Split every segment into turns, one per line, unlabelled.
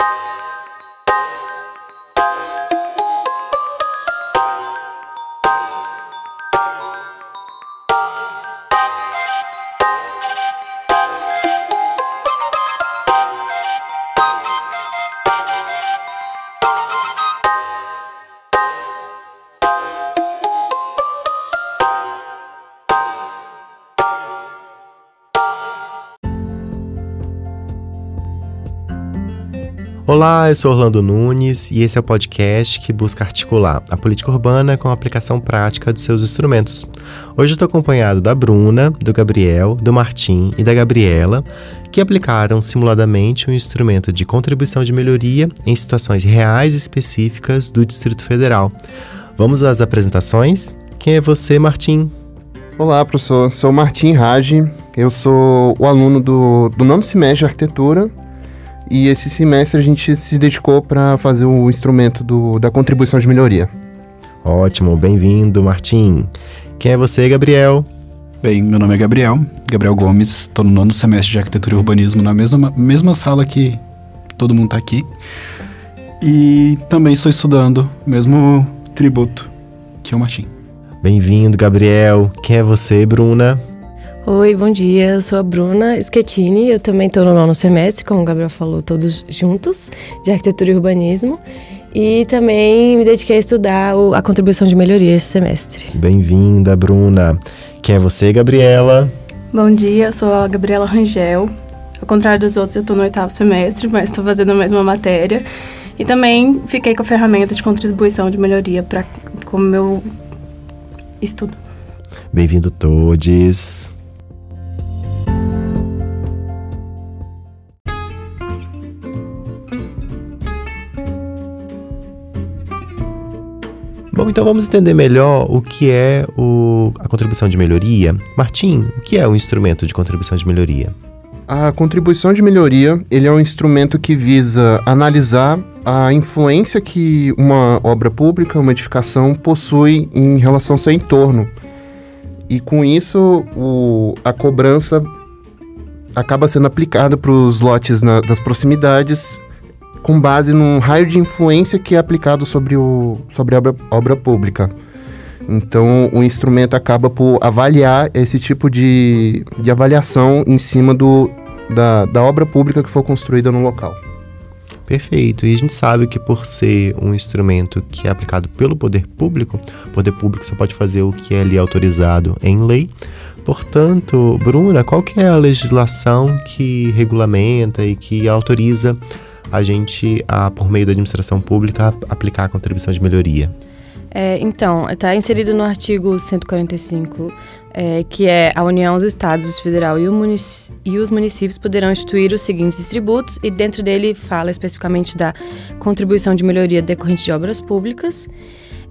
you Olá, eu sou Orlando Nunes e esse é o podcast que busca articular a política urbana com a aplicação prática de seus instrumentos. Hoje estou acompanhado da Bruna, do Gabriel, do Martim e da Gabriela, que aplicaram simuladamente um instrumento de contribuição de melhoria em situações reais específicas do Distrito Federal. Vamos às apresentações? Quem é você, Martim?
Olá, professor. Sou Martim Rage. Eu sou o aluno do, do nono semestre de arquitetura e esse semestre a gente se dedicou para fazer o instrumento do, da contribuição de melhoria.
Ótimo, bem-vindo, Martim. Quem é você, Gabriel?
Bem, meu nome é Gabriel, Gabriel Gomes, estou no nono semestre de arquitetura e urbanismo na mesma, mesma sala que todo mundo está aqui. E também estou estudando mesmo tributo que o Martim.
Bem-vindo, Gabriel. Quem é você, Bruna?
Oi, bom dia. Eu sou a Bruna Schettini. Eu também estou no nono semestre, como o Gabriel falou, todos juntos, de arquitetura e urbanismo. E também me dediquei a estudar o, a contribuição de melhoria esse semestre.
Bem-vinda, Bruna. Quem é você, Gabriela?
Bom dia, eu sou a Gabriela Rangel. Ao contrário dos outros, eu estou no oitavo semestre, mas estou fazendo a mesma matéria. E também fiquei com a ferramenta de contribuição de melhoria para como meu estudo.
Bem-vindo todos. Bom, então vamos entender melhor o que é o, a contribuição de melhoria. Martim, o que é o instrumento de contribuição de melhoria?
A contribuição de melhoria ele é um instrumento que visa analisar a influência que uma obra pública, uma edificação, possui em relação ao seu entorno. E com isso, o, a cobrança acaba sendo aplicada para os lotes na, das proximidades com base num raio de influência que é aplicado sobre, o, sobre a obra, obra pública. Então, o instrumento acaba por avaliar esse tipo de, de avaliação em cima do, da, da obra pública que for construída no local.
Perfeito. E a gente sabe que por ser um instrumento que é aplicado pelo poder público, o poder público só pode fazer o que é ali autorizado em lei. Portanto, Bruna, qual que é a legislação que regulamenta e que autoriza a gente, a, por meio da administração pública, aplicar a contribuição de melhoria?
É, então, está inserido no artigo 145, é, que é a União, os Estados, o Federal e, o e, os municípios poderão instituir os seguintes tributos, e dentro dele fala especificamente da contribuição de melhoria decorrente de obras públicas.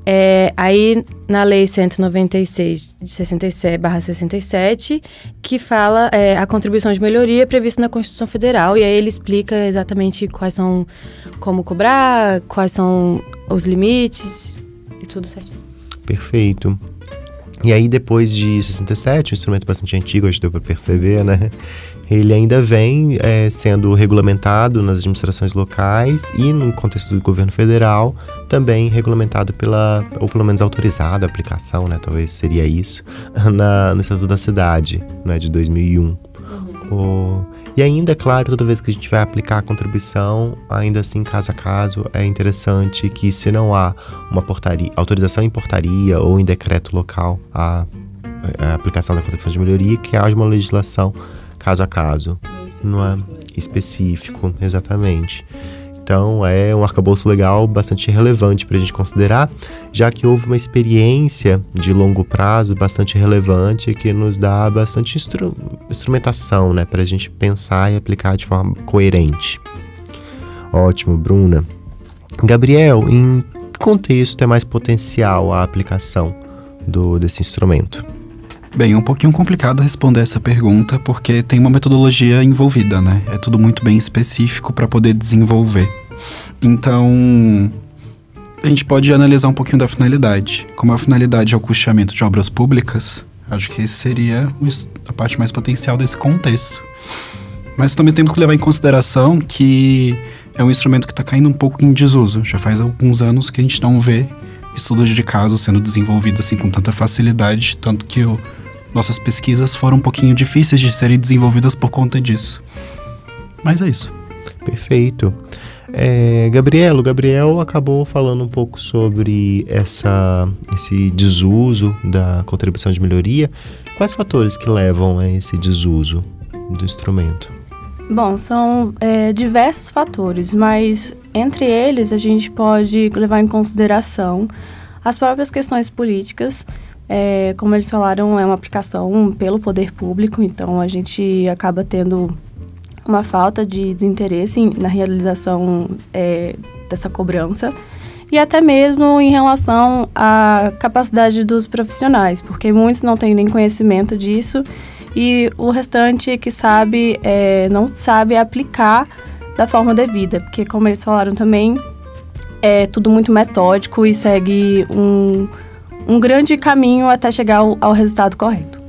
É, aí, na Lei 196 de 67, que fala é, a contribuição de melhoria prevista na Constituição Federal, e aí ele explica exatamente quais são, como cobrar, quais são os limites e tudo certo.
Perfeito. E aí, depois de 67, um instrumento bastante antigo, acho que deu para perceber, né? Ele ainda vem é, sendo regulamentado nas administrações locais e, no contexto do governo federal, também regulamentado pela, ou pelo menos autorizado a aplicação, né? Talvez seria isso, na, no Estatuto da Cidade, né? De 2001. Uhum. O, e ainda, claro, toda vez que a gente vai aplicar a contribuição, ainda assim, caso a caso, é interessante que se não há uma portaria, autorização em portaria ou em decreto local a, a aplicação da contribuição de melhoria, que haja uma legislação caso a caso. Não é específico, exatamente. Então é um arcabouço legal bastante relevante para a gente considerar, já que houve uma experiência de longo prazo bastante relevante que nos dá bastante instru instrumentação né, para a gente pensar e aplicar de forma coerente. Ótimo, Bruna. Gabriel, em que contexto é mais potencial a aplicação do, desse instrumento?
Bem, é um pouquinho complicado responder essa pergunta porque tem uma metodologia envolvida, né? É tudo muito bem específico para poder desenvolver. Então, a gente pode analisar um pouquinho da finalidade. Como a finalidade é o custeamento de obras públicas, acho que esse seria a parte mais potencial desse contexto. Mas também temos que levar em consideração que é um instrumento que está caindo um pouco em desuso. Já faz alguns anos que a gente não vê estudos de caso sendo desenvolvidos assim com tanta facilidade, tanto que o, nossas pesquisas foram um pouquinho difíceis de serem desenvolvidas por conta disso. Mas é isso.
Perfeito. É, Gabriel, o Gabriel acabou falando um pouco sobre essa, esse desuso da contribuição de melhoria. Quais fatores que levam a esse desuso do instrumento?
Bom, são é, diversos fatores, mas entre eles a gente pode levar em consideração as próprias questões políticas. É, como eles falaram, é uma aplicação pelo poder público, então a gente acaba tendo uma falta de desinteresse na realização é, dessa cobrança e até mesmo em relação à capacidade dos profissionais, porque muitos não têm nem conhecimento disso e o restante que sabe é, não sabe aplicar da forma devida, porque como eles falaram também, é tudo muito metódico e segue um, um grande caminho até chegar ao, ao resultado correto.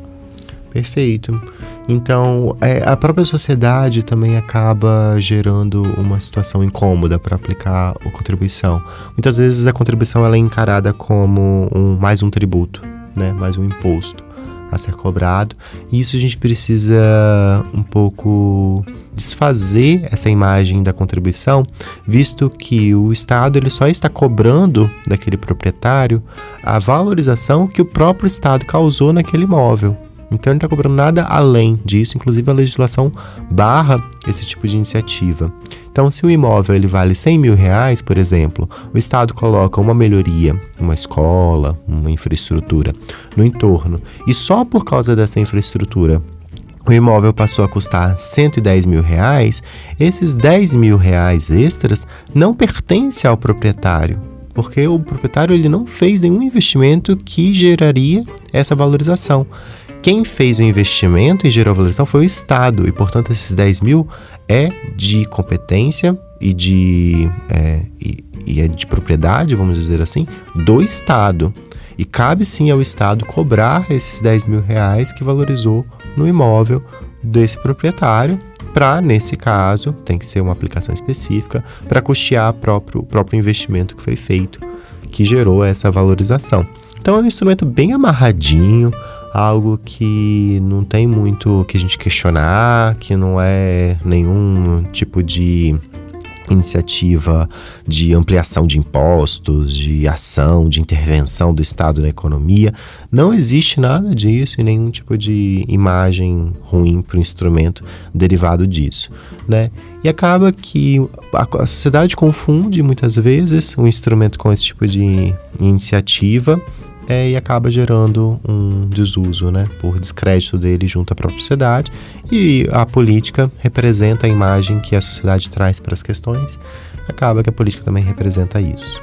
Perfeito. Então, é, a própria sociedade também acaba gerando uma situação incômoda para aplicar a contribuição. Muitas vezes a contribuição ela é encarada como um, mais um tributo, né? mais um imposto a ser cobrado. E isso a gente precisa um pouco desfazer essa imagem da contribuição, visto que o Estado ele só está cobrando daquele proprietário a valorização que o próprio Estado causou naquele imóvel. Então ele está cobrando nada além disso, inclusive a legislação barra esse tipo de iniciativa. Então, se o imóvel ele vale 100 mil reais, por exemplo, o Estado coloca uma melhoria, uma escola, uma infraestrutura no entorno, e só por causa dessa infraestrutura o imóvel passou a custar 110 mil reais, esses 10 mil reais extras não pertencem ao proprietário, porque o proprietário ele não fez nenhum investimento que geraria essa valorização. Quem fez o investimento e gerou a valorização foi o Estado, e portanto esses 10 mil é de competência e de, é, e, e é de propriedade, vamos dizer assim, do Estado. E cabe sim ao Estado cobrar esses 10 mil reais que valorizou no imóvel desse proprietário, para, nesse caso, tem que ser uma aplicação específica, para custear próprio, o próprio investimento que foi feito, que gerou essa valorização. Então é um instrumento bem amarradinho, algo que não tem muito que a gente questionar, que não é nenhum tipo de iniciativa de ampliação de impostos, de ação, de intervenção do Estado na economia. Não existe nada disso e nenhum tipo de imagem ruim para o instrumento derivado disso, né? E acaba que a, sociedade confunde muitas vezes um instrumento com esse tipo de iniciativa é, e acaba gerando um desuso, né, por descrédito dele junto à própria sociedade. E a política representa a imagem que a sociedade traz para as questões, acaba que a política também representa isso.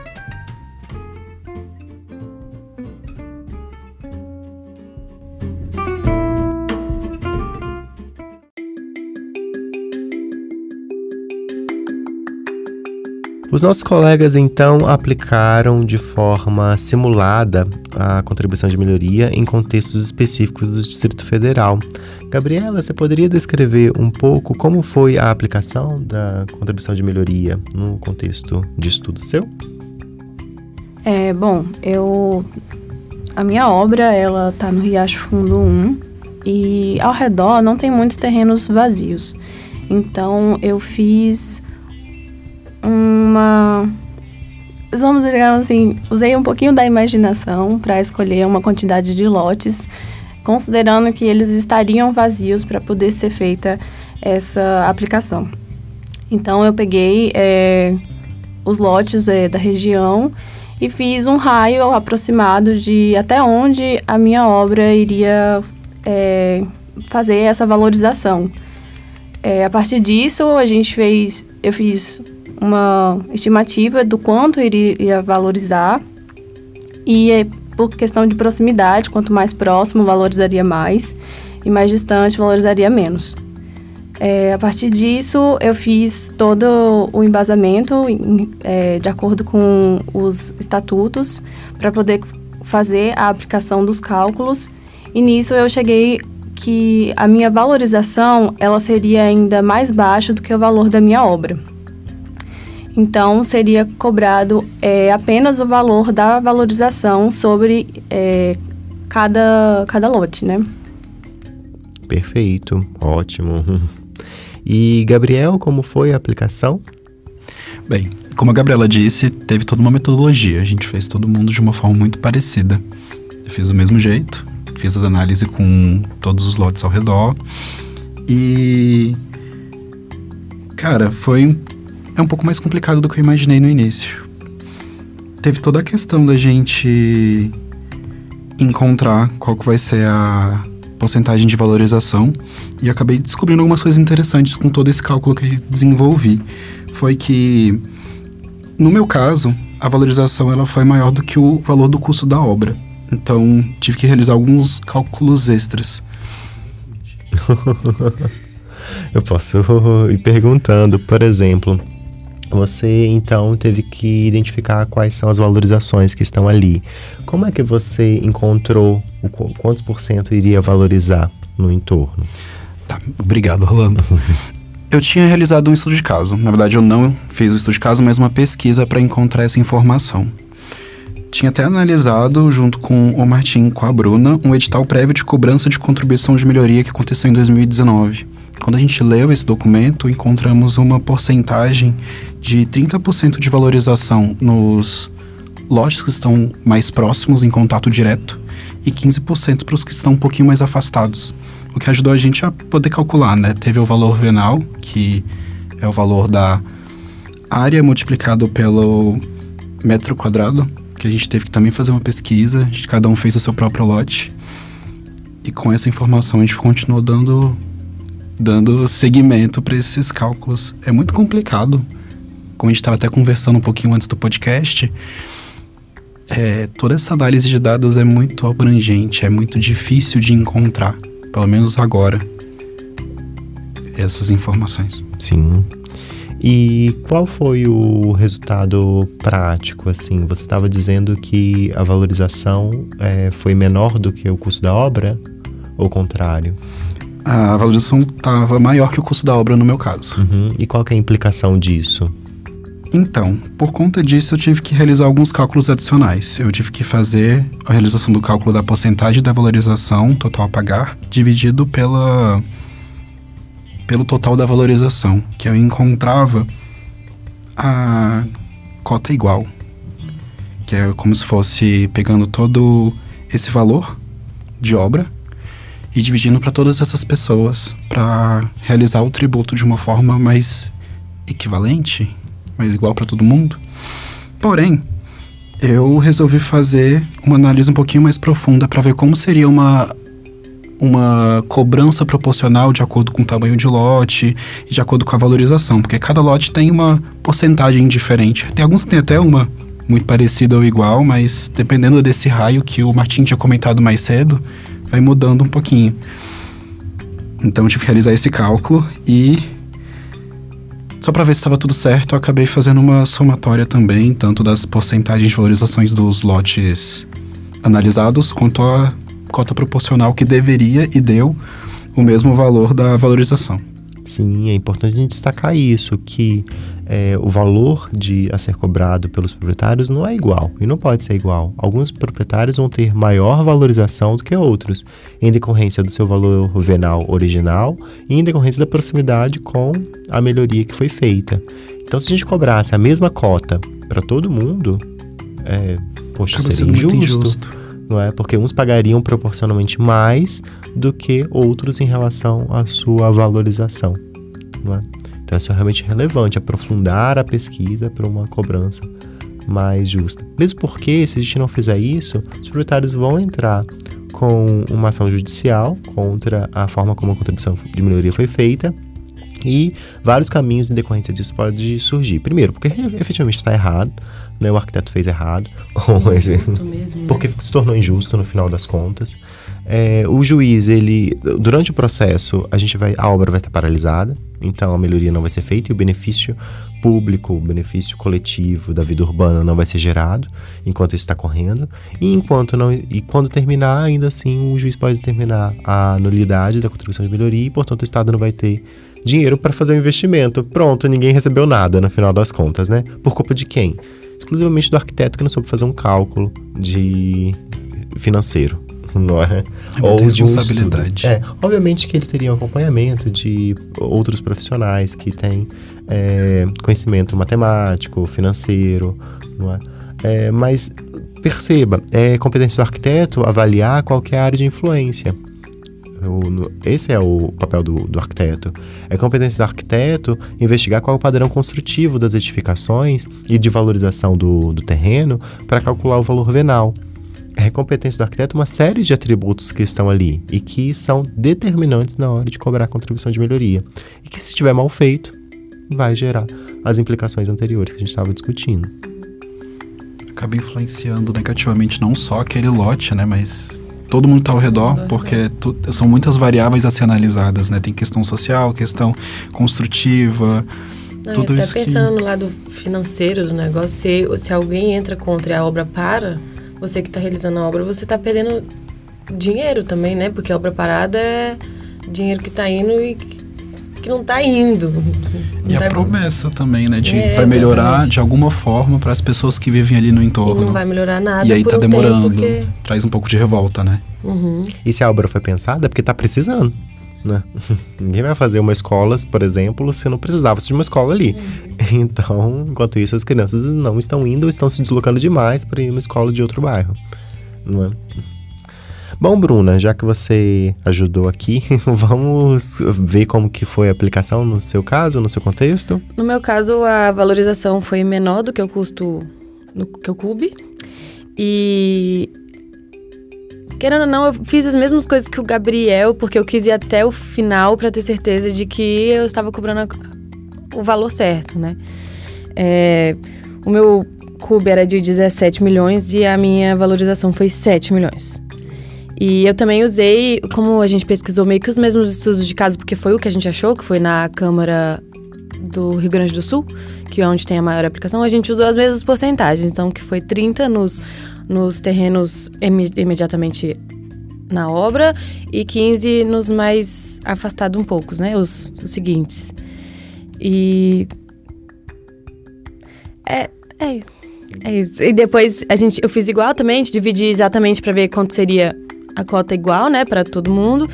Os nossos colegas então aplicaram de forma simulada a contribuição de melhoria em contextos específicos do Distrito Federal. Gabriela, você poderia descrever um pouco como foi a aplicação da contribuição de melhoria no contexto de estudo seu?
É, bom, eu a minha obra ela tá no Riacho Fundo 1 e ao redor não tem muitos terrenos vazios. Então eu fiz uma vamos dizer assim, usei um pouquinho da imaginação para escolher uma quantidade de lotes, considerando que eles estariam vazios para poder ser feita essa aplicação. Então eu peguei é, os lotes é, da região e fiz um raio aproximado de até onde a minha obra iria é, fazer essa valorização. A partir disso, a gente fez, eu fiz uma estimativa do quanto iria valorizar e é por questão de proximidade, quanto mais próximo valorizaria mais e mais distante valorizaria menos. É, a partir disso, eu fiz todo o embasamento em, é, de acordo com os estatutos para poder fazer a aplicação dos cálculos. E nisso eu cheguei que a minha valorização ela seria ainda mais baixa do que o valor da minha obra. Então, seria cobrado é, apenas o valor da valorização sobre é, cada, cada lote, né?
Perfeito, ótimo. E, Gabriel, como foi a aplicação?
Bem, como a Gabriela disse, teve toda uma metodologia. A gente fez todo mundo de uma forma muito parecida. Eu fiz do mesmo jeito, fiz as análises com todos os lotes ao redor. E. Cara, foi. É um pouco mais complicado do que eu imaginei no início. Teve toda a questão da gente encontrar qual que vai ser a porcentagem de valorização e acabei descobrindo algumas coisas interessantes com todo esse cálculo que desenvolvi. Foi que, no meu caso, a valorização ela foi maior do que o valor do custo da obra. Então, tive que realizar alguns cálculos extras.
Eu posso ir perguntando, por exemplo, você então teve que identificar quais são as valorizações que estão ali. Como é que você encontrou o quantos por cento iria valorizar no entorno?
Tá, obrigado, Rolando. eu tinha realizado um estudo de caso. Na verdade, eu não fiz o estudo de caso, mas uma pesquisa para encontrar essa informação. Tinha até analisado, junto com o Martim e com a Bruna, um edital prévio de cobrança de contribuição de melhoria que aconteceu em 2019. Quando a gente leu esse documento, encontramos uma porcentagem de 30% de valorização nos lotes que estão mais próximos em contato direto e 15% para os que estão um pouquinho mais afastados. O que ajudou a gente a poder calcular, né? Teve o valor venal, que é o valor da área multiplicado pelo metro quadrado, que a gente teve que também fazer uma pesquisa, gente, cada um fez o seu próprio lote. E com essa informação a gente continuou dando dando seguimento para esses cálculos. É muito complicado. Como a gente estava até conversando um pouquinho antes do podcast, é, toda essa análise de dados é muito abrangente, é muito difícil de encontrar, pelo menos agora, essas informações.
Sim. E qual foi o resultado prático? Assim, você estava dizendo que a valorização é, foi menor do que o custo da obra, ou contrário?
A valorização estava maior que o custo da obra no meu caso.
Uhum. E qual é a implicação disso?
Então, por conta disso, eu tive que realizar alguns cálculos adicionais. Eu tive que fazer a realização do cálculo da porcentagem da valorização total a pagar, dividido pela, pelo total da valorização, que eu encontrava a cota igual, que é como se fosse pegando todo esse valor de obra e dividindo para todas essas pessoas para realizar o tributo de uma forma mais equivalente, mais igual para todo mundo. Porém, eu resolvi fazer uma análise um pouquinho mais profunda para ver como seria uma uma cobrança proporcional de acordo com o tamanho de lote e de acordo com a valorização, porque cada lote tem uma porcentagem diferente. Tem alguns que tem até uma muito parecida ou igual, mas dependendo desse raio que o Martin tinha comentado mais cedo, vai mudando um pouquinho. Então eu tive que realizar esse cálculo e só para ver se estava tudo certo, eu acabei fazendo uma somatória também, tanto das porcentagens de valorizações dos lotes analisados, quanto a cota proporcional que deveria e deu o mesmo valor da valorização.
Sim, é importante a gente destacar isso, que é, o valor de a ser cobrado pelos proprietários não é igual e não pode ser igual. Alguns proprietários vão ter maior valorização do que outros, em decorrência do seu valor venal original e em decorrência da proximidade com a melhoria que foi feita. Então, se a gente cobrasse a mesma cota para todo mundo, é, poxa, Acaba seria injusto, injusto. Não é? Porque uns pagariam proporcionalmente mais do que outros em relação à sua valorização. É? Então, isso é realmente relevante, aprofundar a pesquisa para uma cobrança mais justa. Mesmo porque, se a gente não fizer isso, os proprietários vão entrar com uma ação judicial contra a forma como a contribuição de melhoria foi feita e vários caminhos em decorrência disso pode surgir. Primeiro, porque efetivamente está errado, né? o arquiteto fez errado, mesmo, né? porque se tornou injusto no final das contas. É, o juiz, ele, durante o processo, a gente vai, a obra vai estar paralisada, então a melhoria não vai ser feita e o benefício público, o benefício coletivo da vida urbana não vai ser gerado enquanto isso está correndo. E enquanto não e quando terminar, ainda assim o juiz pode determinar a nulidade da contribuição de melhoria e, portanto, o Estado não vai ter dinheiro para fazer o investimento. Pronto, ninguém recebeu nada no final das contas, né? Por culpa de quem? Exclusivamente do arquiteto que não soube fazer um cálculo de financeiro. Não é?
É muita responsabilidade.
Um é, obviamente que ele teria um acompanhamento de outros profissionais que têm é, conhecimento matemático, financeiro, não é? é mas perceba, é competência do arquiteto avaliar qualquer área de influência. O, esse é o papel do, do, arquiteto. É competência do arquiteto investigar qual é o padrão construtivo das edificações e de valorização do, do terreno para calcular o valor venal. É competência do arquiteto uma série de atributos que estão ali e que são determinantes na hora de cobrar a contribuição de melhoria. E que, se estiver mal feito, vai gerar as implicações anteriores que a gente estava discutindo.
Acaba influenciando negativamente não só aquele lote, né, mas todo mundo está ao redor, porque tu, são muitas variáveis a ser analisadas, né? Tem questão social, questão construtiva,
Não,
tudo
até
isso
pensando
que...
no lado financeiro do negócio, se, se alguém entra contra e a obra para, você que está realizando a obra, você está perdendo dinheiro também, né? Porque a obra parada é dinheiro que está indo e que não está indo.
E a
Tá-
promessa também, né? De
É,
vai melhorar
exatamente.
de alguma forma para as pessoas que vivem ali no
E
entorno.
não vai melhorar nada
E aí
por
tá
um
demorando.
tempo, porque...
Traz um pouco de revolta, né?
Uhum.
E se a obra foi pensada, é porque está precisando. Né? Ninguém vai fazer uma escola, por exemplo, se não precisava de uma escola ali. Então, enquanto isso, as crianças não estão indo ou estão se deslocando demais para ir uma escola de outro bairro. Não é? Bom, Bruna, já que você ajudou aqui, vamos ver como que foi a aplicação no seu caso, no seu contexto.
No meu caso, a valorização foi menor do que o custo no que o cube. E querendo ou não, eu fiz as mesmas coisas que o Gabriel, porque eu quis ir até o final para ter certeza de que eu estava cobrando o valor certo, né? É, o meu cube era de 17 milhões e a minha valorização foi 7 milhões. E eu também usei, como a gente pesquisou meio que os mesmos estudos de caso, porque foi o que a gente achou, que foi na Câmara do Rio Grande do Sul, que é onde tem a maior aplicação, a gente usou as mesmas porcentagens. Então, que foi 30 nos, nos terrenos imi- imediatamente na obra e 15 nos mais afastados um pouco, né? Os, os seguintes. E. É, é, é isso. E depois a gente, eu fiz igual também, dividi exatamente para ver quanto seria a cota igual, né, para todo mundo.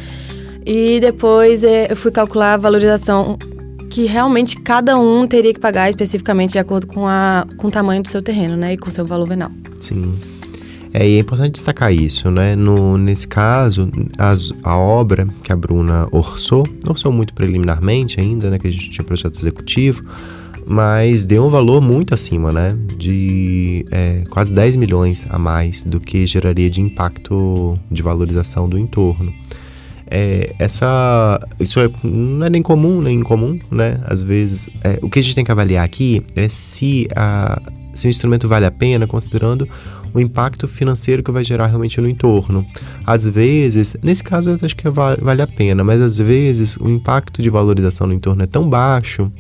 E depois é, eu fui calcular a valorização que realmente cada um teria que pagar especificamente de acordo com, a, com o tamanho do seu terreno, né, e com o seu valor venal.
Sim. É, e é importante destacar isso, né? No, nesse caso, as- a obra que a Bruna orçou, orçou muito preliminarmente ainda, né? Que a gente tinha projeto executivo, mas deu um valor muito acima, né? De é, quase 10 milhões a mais do que geraria de impacto de valorização do entorno. É, essa isso é, não é nem comum nem incomum, né? Às vezes, é, o que a gente tem que avaliar aqui é se, a, se o instrumento vale a pena, considerando o impacto financeiro que vai gerar realmente no entorno. Às vezes, nesse caso eu acho que va- vale a pena, mas às vezes o impacto de valorização no entorno é tão baixo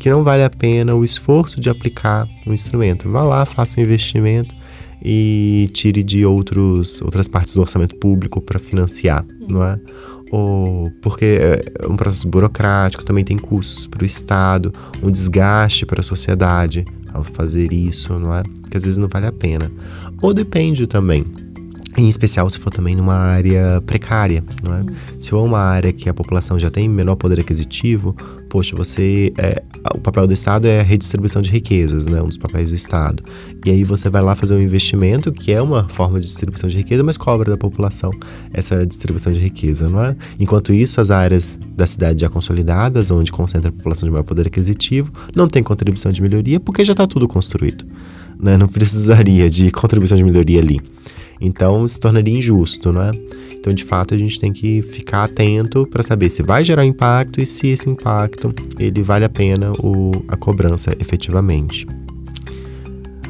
que não vale a pena o esforço de aplicar o instrumento. Vá lá, faça um investimento e tire de outros, outras partes do orçamento público para financiar, não é? Ou porque é um processo burocrático, também tem custos para o Estado, um desgaste para a sociedade ao fazer isso, não é? Que às vezes não vale a pena. Ou depende também. Em especial se for também numa área precária, não é? Se for uma área que a população já tem menor poder aquisitivo, poxa, você. É, o papel do Estado é a redistribuição de riquezas, né? Um dos papéis do Estado. E aí você vai lá fazer um investimento, que é uma forma de distribuição de riqueza, mas cobra da população essa distribuição de riqueza, não é? Enquanto isso, as áreas da cidade já consolidadas, onde concentra a população de maior poder aquisitivo, não tem contribuição de melhoria, porque já está tudo construído. Né? Não precisaria de contribuição de melhoria ali. Então se tornaria injusto, não é? Então, de fato, a gente tem que ficar atento para saber se vai gerar impacto e se esse impacto ele vale a pena o, a cobrança efetivamente.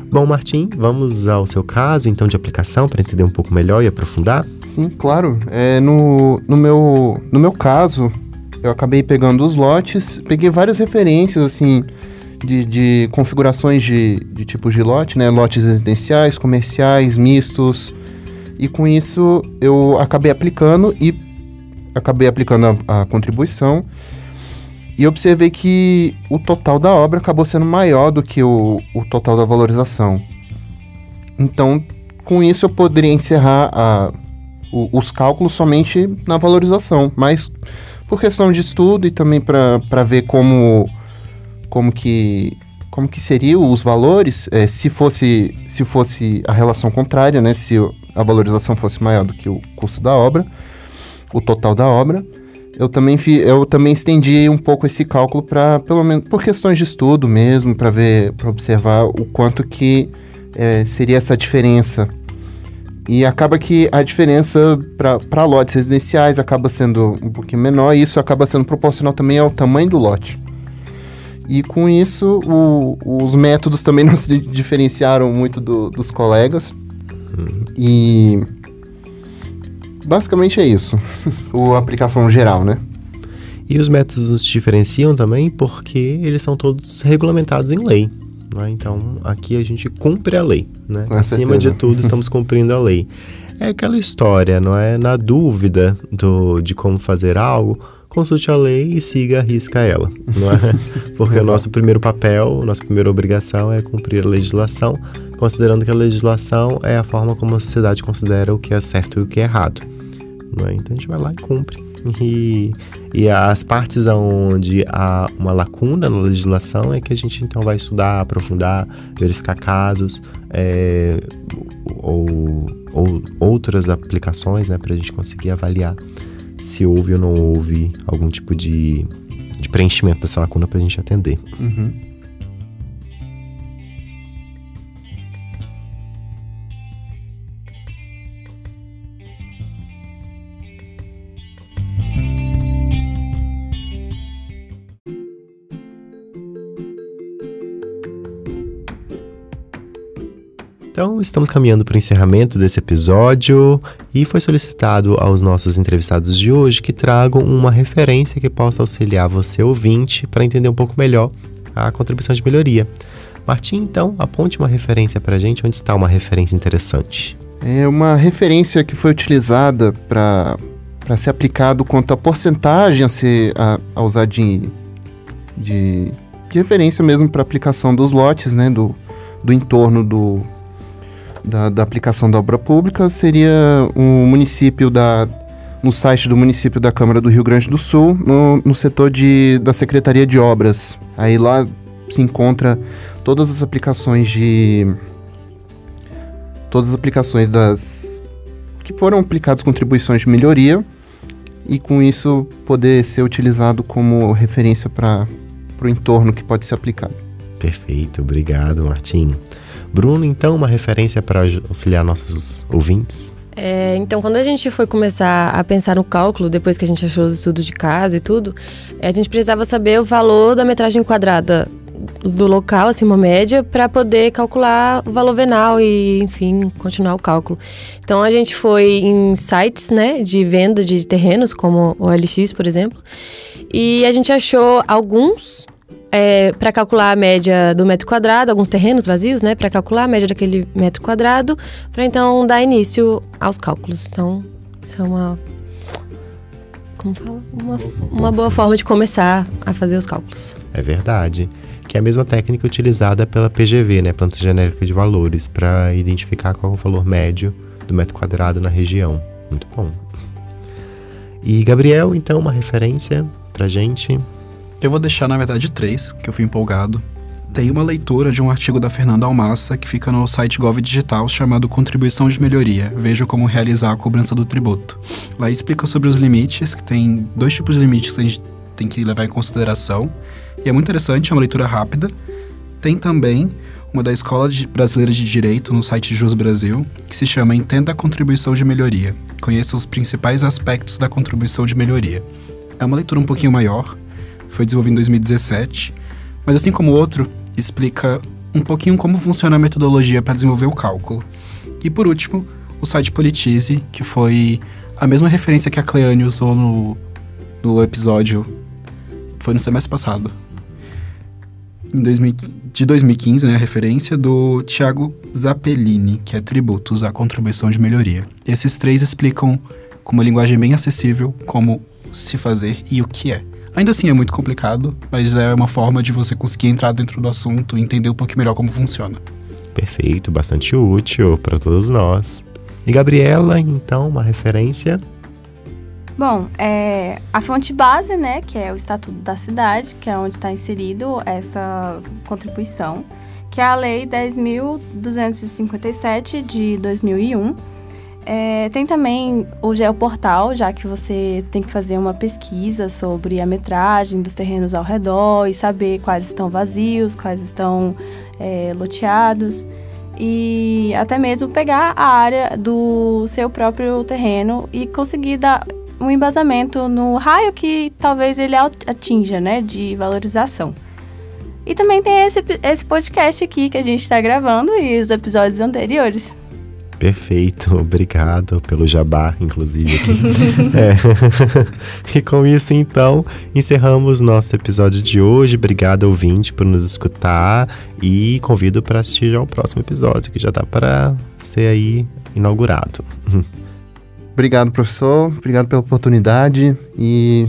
Bom, Martim, vamos ao seu caso então de aplicação para entender um pouco melhor e aprofundar.
Sim, claro. É, no, no, meu, no meu caso, eu acabei pegando os lotes, peguei várias referências, assim, de, de configurações de, de tipos de lote, né? Lotes residenciais, comerciais, mistos. E com isso eu acabei aplicando e acabei aplicando a, a contribuição. E observei que o total da obra acabou sendo maior do que o, o total da valorização. Então, com isso, eu poderia encerrar a, o, os cálculos somente na valorização, mas por questão de estudo e também para ver como, como que como que seriam os valores é, se fosse se fosse a relação contrária, né? Se a valorização fosse maior do que o custo da obra, o total da obra. Eu também fi, eu também estendi um pouco esse cálculo para pelo menos por questões de estudo mesmo, para ver, para observar o quanto que é, seria essa diferença. E acaba que a diferença para lotes residenciais acaba sendo um pouquinho menor e isso acaba sendo proporcional também ao tamanho do lote. E com isso, o, os métodos também não se diferenciaram muito do, dos colegas. E basicamente é isso. a aplicação geral, né?
E os métodos nos diferenciam também porque eles são todos regulamentados em lei. Né? Então, aqui a gente cumpre a lei. Né? Acima de tudo, estamos cumprindo a lei. É aquela história, não é? Na dúvida do, de como fazer algo, consulte a lei e siga a risca ela, não é? Porque o nosso primeiro papel, nossa primeira obrigação é cumprir a legislação, considerando que a legislação é a forma como a sociedade considera o que é certo e o que é errado. É? Então a gente vai lá e cumpre. E, e as partes onde há uma lacuna na legislação é que a gente então vai estudar, aprofundar, verificar casos é, ou, ou outras aplicações né, para a gente conseguir avaliar se houve ou não houve algum tipo de, de preenchimento dessa lacuna para a gente atender.
Uhum.
Então, estamos caminhando para o encerramento desse episódio e foi solicitado aos nossos entrevistados de hoje que tragam uma referência que possa auxiliar você ouvinte para entender um pouco melhor a contribuição de melhoria. Martim, então, aponte uma referência para a gente. Onde está uma referência interessante?
É uma referência que foi utilizada para ser aplicado quanto à porcentagem a, ser, a, a usar de, de, de referência mesmo para aplicação dos lotes, né, do, do entorno do, da, da aplicação da obra pública seria o município da, no site do município da Câmara do Rio Grande do Sul, no, no setor de, da Secretaria de Obras. Aí lá se encontra todas as aplicações de. Todas as aplicações das. que foram aplicadas contribuições de melhoria e com isso poder ser utilizado como referência para o entorno que pode ser aplicado.
Perfeito, obrigado, Martim. Bruno, então, uma referência para auxiliar nossos ouvintes?
É, então, quando a gente foi começar a pensar no cálculo, depois que a gente achou os estudos de casa e tudo, é, a gente precisava saber o valor da metragem quadrada do local, assim, uma média, para poder calcular o valor venal e, enfim, continuar o cálculo. Então, a gente foi em sites, né, de venda de terrenos, como o OLX, por exemplo, e a gente achou alguns é, para calcular a média do metro quadrado, alguns terrenos vazios, né? Para calcular a média daquele metro quadrado, para então dar início aos cálculos. Então, isso é uma. Como fala? Uma, uma boa forma de começar a fazer os cálculos.
É verdade. Que é a mesma técnica utilizada pela PGV, né? Planta Genérica de Valores, para identificar qual é o valor médio do metro quadrado na região. Muito bom. E Gabriel, então, uma referência pra gente?
Eu vou deixar, na verdade, três, que eu fui empolgado. Tem uma leitura de um artigo da Fernanda Almassa que fica no site Gov Digital chamado Contribuição de Melhoria. Veja como realizar a cobrança do tributo. Lá explica sobre os limites, que tem dois tipos de limites que a gente tem que levar em consideração. E é muito interessante, é uma leitura rápida. Tem também uma da Escola Brasileira de Direito no site Jus Brasil, que se chama Entenda a Contribuição de Melhoria. Conheça os principais aspectos da contribuição de melhoria. É uma leitura um pouquinho maior, foi desenvolvido em 2017, mas assim como o outro, explica um pouquinho como funciona a metodologia para desenvolver o cálculo. E por último, o site Politize, que foi a mesma referência que a Cleane usou no, no episódio. Foi no semestre passado. Em 2000, de 2015, né, a referência do Thiago Zappellini, que é Tributos, a contribuição de melhoria. Esses três explicam com uma linguagem bem acessível como se fazer e o que é Ainda assim é muito complicado, mas é uma forma de você conseguir entrar dentro do assunto e entender um pouco melhor como funciona.
Perfeito, bastante útil para todos nós. E Gabriela, então, uma referência?
Bom, é, a fonte base, né, que é o Estatuto da Cidade, que é onde está inserido essa contribuição, que é a Lei 10.257 de 2001. É, tem também o Geoportal, já que você tem que fazer uma pesquisa sobre a metragem dos terrenos ao redor e saber quais estão vazios, quais estão é, loteados e até mesmo pegar a área do seu próprio terreno e conseguir dar um embasamento no raio que talvez ele atinja, né, de valorização. E também tem esse, esse podcast aqui que a gente está gravando e os episódios anteriores.
Perfeito, obrigado pelo jabá, inclusive. é. e com isso, então, encerramos nosso episódio de hoje. Obrigado, ouvinte, por nos escutar e convido para assistir já o próximo episódio, que já dá para ser aí inaugurado.
Obrigado, professor. Obrigado pela oportunidade e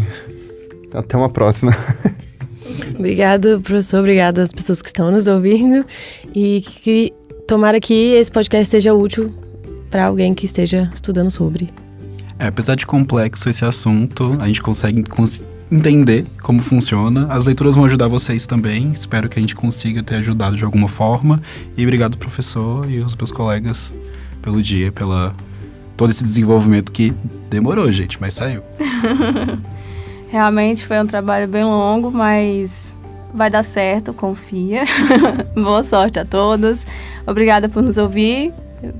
até uma próxima.
Obrigado, professor. Obrigado às pessoas que estão nos ouvindo e que tomara que esse podcast seja útil para alguém que esteja estudando sobre.
É, apesar de complexo esse assunto, a gente consegue cons entender como funciona. As leituras vão ajudar vocês também. Espero que a gente consiga ter ajudado de alguma forma. E obrigado, professor, e os meus colegas pelo dia, pela todo esse desenvolvimento que demorou, gente, mas saiu.
Realmente foi um trabalho bem longo, mas vai dar certo, confia. Boa sorte a todos. Obrigada por nos ouvir.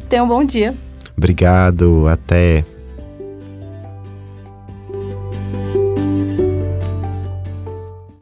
Tenha um bom dia.
Obrigado, até.